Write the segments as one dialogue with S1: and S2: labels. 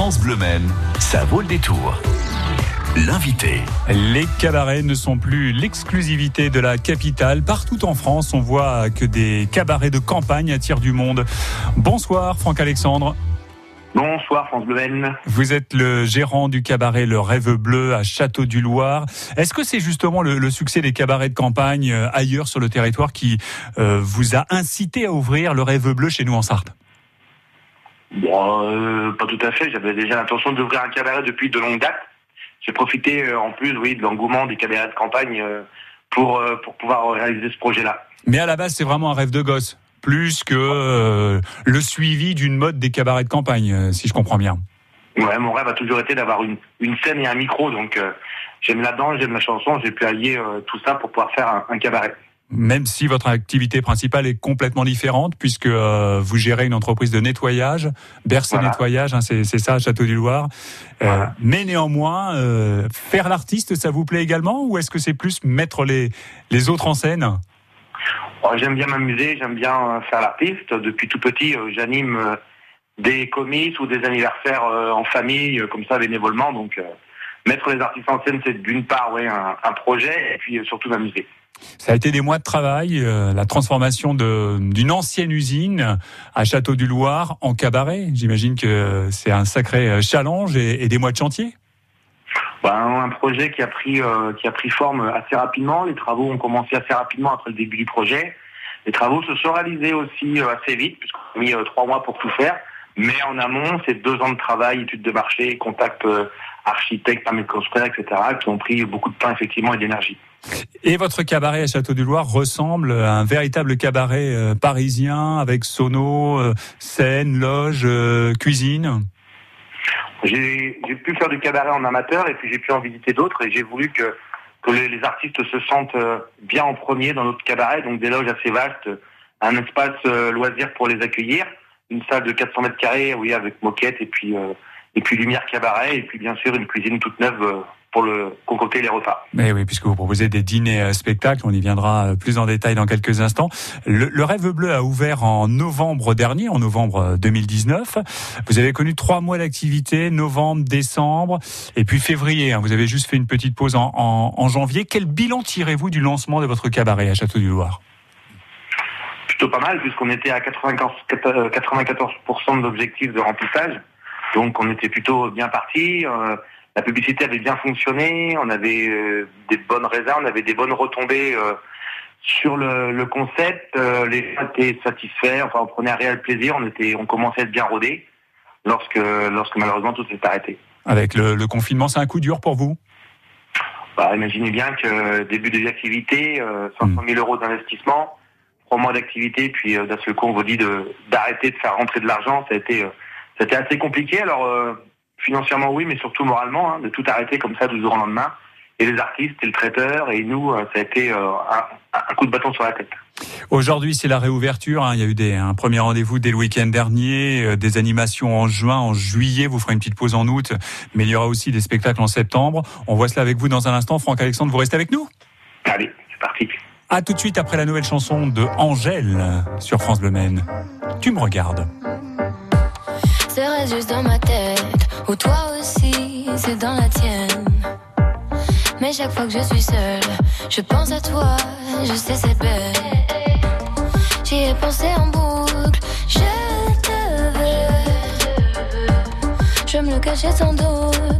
S1: France Bleu Men, ça vaut le détour. L'invité.
S2: Les cabarets ne sont plus l'exclusivité de la capitale. Partout en France, on voit que des cabarets de campagne attirent du monde. Bonsoir Franck Alexandre.
S3: Bonsoir France Bleu Men.
S2: Vous êtes le gérant du cabaret Le Rêve Bleu à Château du Loir. Est-ce que c'est justement le, succès des cabarets de campagne euh, ailleurs sur le territoire qui euh, vous a incité à ouvrir Le Rêve Bleu chez nous en Sarthe?
S3: Bon, euh, pas tout à fait. J'avais déjà l'intention d'ouvrir un cabaret depuis de longue date. J'ai profité euh, en plus, oui, de l'engouement des cabarets de campagne euh, pour pour pouvoir réaliser ce projet-là.
S2: Mais à la base, c'est vraiment un rêve de gosse, plus que le suivi d'une mode des cabarets de campagne, si je comprends bien.
S3: Ouais, mon rêve a toujours été d'avoir une, une scène et un micro, donc j'aime la danse, j'aime la chanson, j'ai pu allier tout ça pour pouvoir faire un cabaret
S2: même si votre activité principale est complètement différente, puisque euh, vous gérez une entreprise de nettoyage, Berce Nettoyage, hein, c'est ça, Château du Loir. Euh, mais néanmoins, euh, faire l'artiste, ça vous plaît également, ou est-ce que c'est plus mettre les, les autres en scène?
S3: Oh, J'aime bien m'amuser, j'aime bien faire l'artiste. Depuis tout petit, j'anime des comices ou des anniversaires en famille, comme ça, bénévolement. Donc, mettre les artistes en scène, c'est d'une part ouais, un, un projet, et puis surtout m'amuser.
S2: Ça a été des mois de travail, euh, la transformation d'une ancienne usine à Château du Loir en cabaret. J'imagine que c'est un sacré euh, challenge et, des mois de chantier.
S3: Ben, un projet qui a pris euh, qui a pris forme assez rapidement. Les travaux ont commencé assez rapidement après le début du projet. Les travaux se sont réalisés aussi assez vite puisqu'on a mis trois mois pour tout faire. Mais en amont, c'est deux ans de travail, études de marché, contacts architectes, permis de construire, etc., qui ont pris beaucoup de temps effectivement et d'énergie.
S2: Et votre cabaret à Château du Loir ressemble à un véritable cabaret euh, parisien avec sono, euh, scène, loge, euh, cuisine?
S3: J'ai pu faire du cabaret en amateur et puis j'ai pu en visiter d'autres et j'ai voulu que, que les, artistes se sentent bien en premier dans notre cabaret, donc des loges assez vastes, un espace loisir pour les accueillir, une salle de 400 mètres carrés, oui, avec moquette et puis et puis lumière cabaret et puis bien sûr une cuisine toute neuve pour le concocter les repas.
S2: Mais oui, puisque vous proposez des dîners euh, spectacles, on y viendra euh, plus en détail dans quelques instants. Le, Rêve Bleu a ouvert en novembre dernier, en novembre 2019. Euh, vous avez connu trois mois d'activité, novembre, décembre, et puis février. Hein. vous avez juste fait une petite pause en, en, janvier. Quel bilan tirez-vous du lancement de votre cabaret à Château du Loir
S3: Plutôt pas mal, puisqu'on était à 94%, 94 de l'objectif de remplissage. Donc on était plutôt bien parti la publicité avait bien fonctionné, on avait euh, des bonnes réserves, on avait des bonnes retombées euh, sur le, concept, euh, les gens étaient satisfaits, enfin on prenait un réel plaisir, on était, on commençait à être bien rodé lorsque, lorsque malheureusement tout s'est arrêté.
S2: Avec le, confinement, c'est un coup dur pour vous?
S3: Bah, Imaginez bien que début des activités, 500 000 euros d'investissement, trois mois d'activité, puis d'un seul coup on vous dit d'arrêter de, faire rentrer de l'argent, ça a été, ça a été assez compliqué. Alors Financièrement, oui, mais surtout moralement, hein, de tout arrêter comme ça du jour au lendemain. Et les artistes, et le traiteur, et nous, euh, ça a été euh, un, coup de bâton sur la tête.
S2: Aujourd'hui, c'est la réouverture. Hein. Il y a eu des, un premier rendez-vous dès le week-end dernier, euh, des animations en juin, en juillet. Vous ferez une petite pause en août, mais il y aura aussi des spectacles en septembre. On voit cela avec vous dans un instant. Franck Alexandre, vous restez avec nous?
S3: Allez, c'est parti.
S2: À tout de suite après la nouvelle chanson de Angèle sur France Bleu Maine. Tu me regardes.
S4: C'est juste dans ma tête ou toi aussi, c'est dans la tienne. Mais chaque fois que je suis seule, je pense à toi, je sais c'est belle. J'y ai pensé en boucle, je te veux. Je me le cachais sans doute,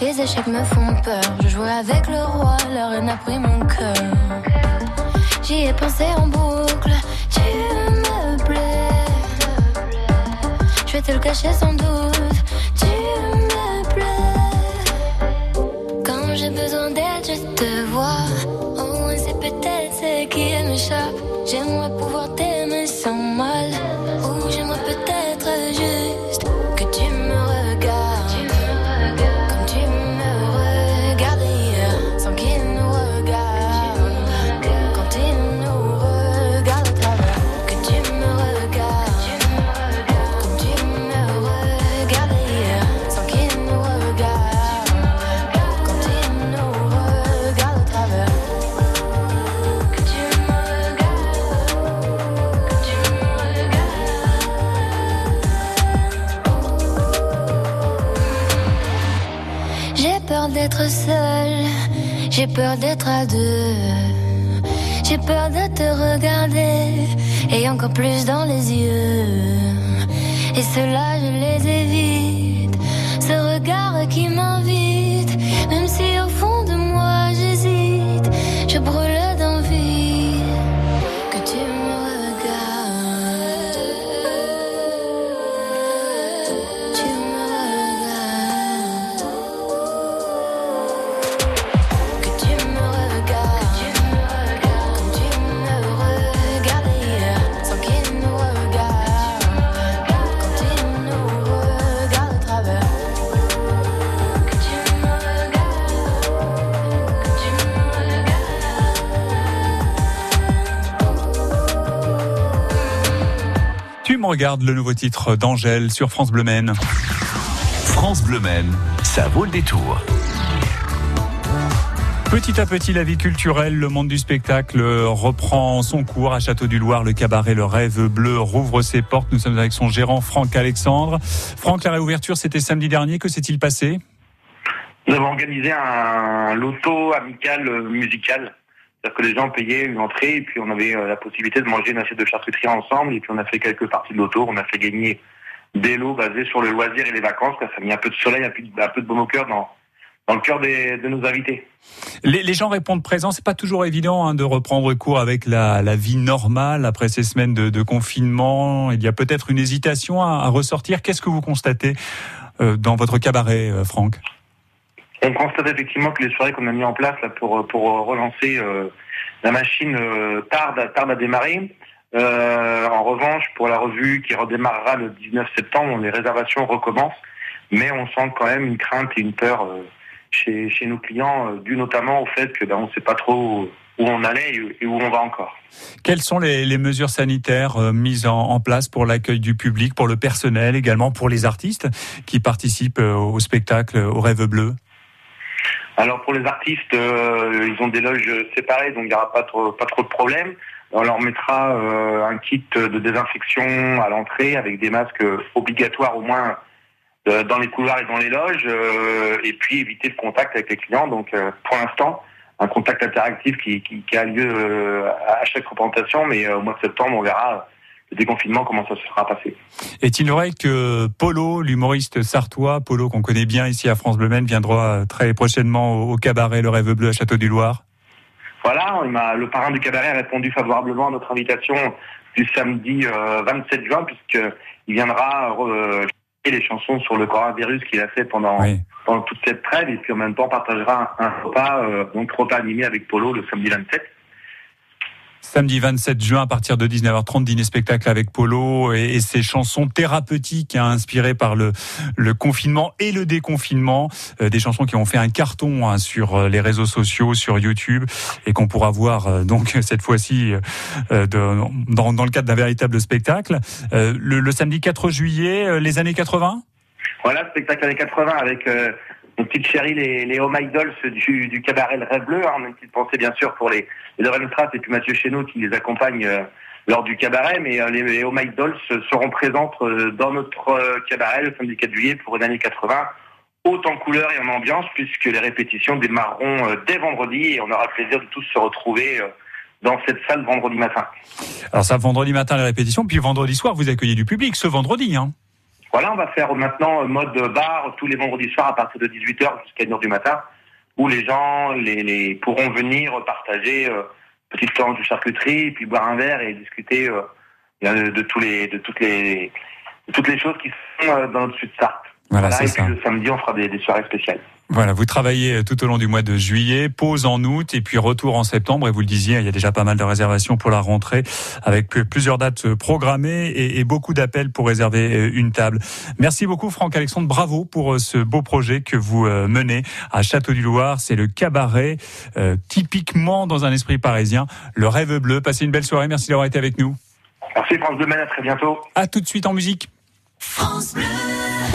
S4: Les échecs me font peur, je jouais avec le roi, la reine a pris mon cœur. J'y ai pensé en boucle, tu me plais. Je vais te le cacher sans doute, tu me plais. Quand j'ai besoin d'aide, je te vois. Oh, c'est peut-être ce qui m'échappe. D'être seule, j'ai peur d'être à deux. J'ai peur de te regarder et encore plus dans les yeux. Et cela, je les évite. Ce regard qui m'invite, même si au fond de moi j'hésite, je brûle Tu me regardes
S2: le nouveau titre d'Angèle sur France Bleu Maine.
S1: France Bleu Maine, ça vaut le détour.
S2: Petit à petit, la vie culturelle, le monde du spectacle reprend son cours. À Château du Loir, le cabaret Le Rêve Bleu rouvre ses portes. Nous sommes avec son gérant, Franck Alexandre. Franck, la réouverture, c'était samedi dernier. Que s'est-il passé?
S3: Nous avons organisé un loto amical euh, musical. C'est-à-dire que les gens payaient une entrée et puis on avait euh, la possibilité de manger une assiette de charcuterie ensemble et puis on a fait quelques parties de loto. On a fait gagner des lots basés sur le loisir et les vacances. Ça a mis un peu de soleil, un peu de, baume au cœur dans, le cœur des- de nos invités.
S2: les, gens répondent présents. C'est pas toujours évident hein, de reprendre cours avec la, vie normale après ces semaines de, confinement. Il y a peut-être une hésitation à, à ressortir. Qu'est-ce que vous constatez euh, dans votre cabaret, euh, Franck?
S3: On constate effectivement que les soirées qu'on a mis en place là, pour, pour relancer euh, la machine euh, tardent, à- tardent à démarrer. Euh, en revanche, pour la revue qui redémarrera le 19 septembre, les réservations recommencent, mais on sent quand même une crainte et une peur euh, chez, chez nos clients, euh, dû notamment au fait que ben, on ne sait pas trop où on allait et- où on va encore.
S2: Quelles sont les, les mesures sanitaires euh, mises en, place pour l'accueil du public, pour le personnel, également pour les artistes qui participent euh, au spectacle au Rêve Bleu?
S3: Alors pour les artistes, euh, ils ont des loges séparées, donc il n'y aura pas trop, pas trop de problèmes. On leur mettra euh, un kit de désinfection à l'entrée avec des masques obligatoires au moins euh, dans les couloirs et dans les loges, euh, et puis éviter le contact avec les clients. Donc euh, pour l'instant, un contact interactif qui, qui, qui a lieu euh, à chaque représentation, mais euh, au mois de septembre, on verra le déconfinement, comment ça se sera passé?
S2: Est-il vrai que Polo, l'humoriste sartois, Polo qu'on connaît bien ici à France Bleu Maine, viendra très prochainement au, cabaret Le Rêve Bleu à Château du Loir
S3: Voilà, il le parrain du cabaret a répondu favorablement à notre invitation du samedi euh, 27 juin, puisqu'il viendra euh, chanter les chansons sur le coronavirus qu'il a fait pendant,
S2: Oui.
S3: pendant toute cette trêve, et puis en même temps partagera un, un repas, euh, donc repas animé avec Polo le samedi 27.
S2: Samedi 27 juin à partir de 19h30, dîner spectacle avec Polo et, ses chansons thérapeutiques hein, inspirées par le, le confinement et le déconfinement. Euh, des chansons qui ont fait un carton hein, sur euh, les réseaux sociaux, sur YouTube et qu'on pourra voir euh, donc cette fois-ci euh, de- dans, dans le cadre d'un véritable spectacle. Euh, le, le samedi 4 juillet, euh, les années 80
S3: Voilà, spectacle années 80 avec nos petites chéries, les, les Home Idols du, du cabaret Le Rêve Bleu. Hein. Une petite pensée, bien sûr, pour les, les Strass et puis Mathieu Chéneau qui les accompagne euh, lors du cabaret. Mais euh, les, les Home Idols seront présentes euh, dans notre euh, cabaret le samedi 4 juillet pour une année 80, haute en couleur et en ambiance, puisque les répétitions démarreront euh, dès vendredi et on aura le plaisir de tous se retrouver euh, dans cette salle vendredi matin.
S2: Alors ça, vendredi matin, les répétitions, puis vendredi soir, vous accueillez du public, ce vendredi. Hein.
S3: Voilà, on va faire maintenant mode bar tous les vendredis soirs à partir de 18h jusqu'à 1h du matin, où les gens les, les pourront venir partager euh, petite planche de charcuterie, puis boire un verre et discuter euh, de, de tous les de toutes les de toutes les choses qui sont euh, dans notre sud Sarthe.
S2: Voilà, c'est
S3: et
S2: ça.
S3: puis le samedi, on fera des, des soirées spéciales.
S2: Voilà, vous travaillez tout au long du mois de juillet, pause en août et puis retour en septembre. Et vous le disiez, il y a déjà pas mal de réservations pour la rentrée avec plusieurs dates programmées et, et beaucoup d'appels pour réserver une table. Merci beaucoup Franck Alexandre, bravo pour ce beau projet que vous menez à Château du Loir. C'est le cabaret euh, typiquement dans un esprit parisien, le rêve bleu. Passez une belle soirée, merci d'avoir été avec nous.
S3: Merci France Bleu, à très bientôt.
S2: À tout de suite en musique.
S5: France Bleu.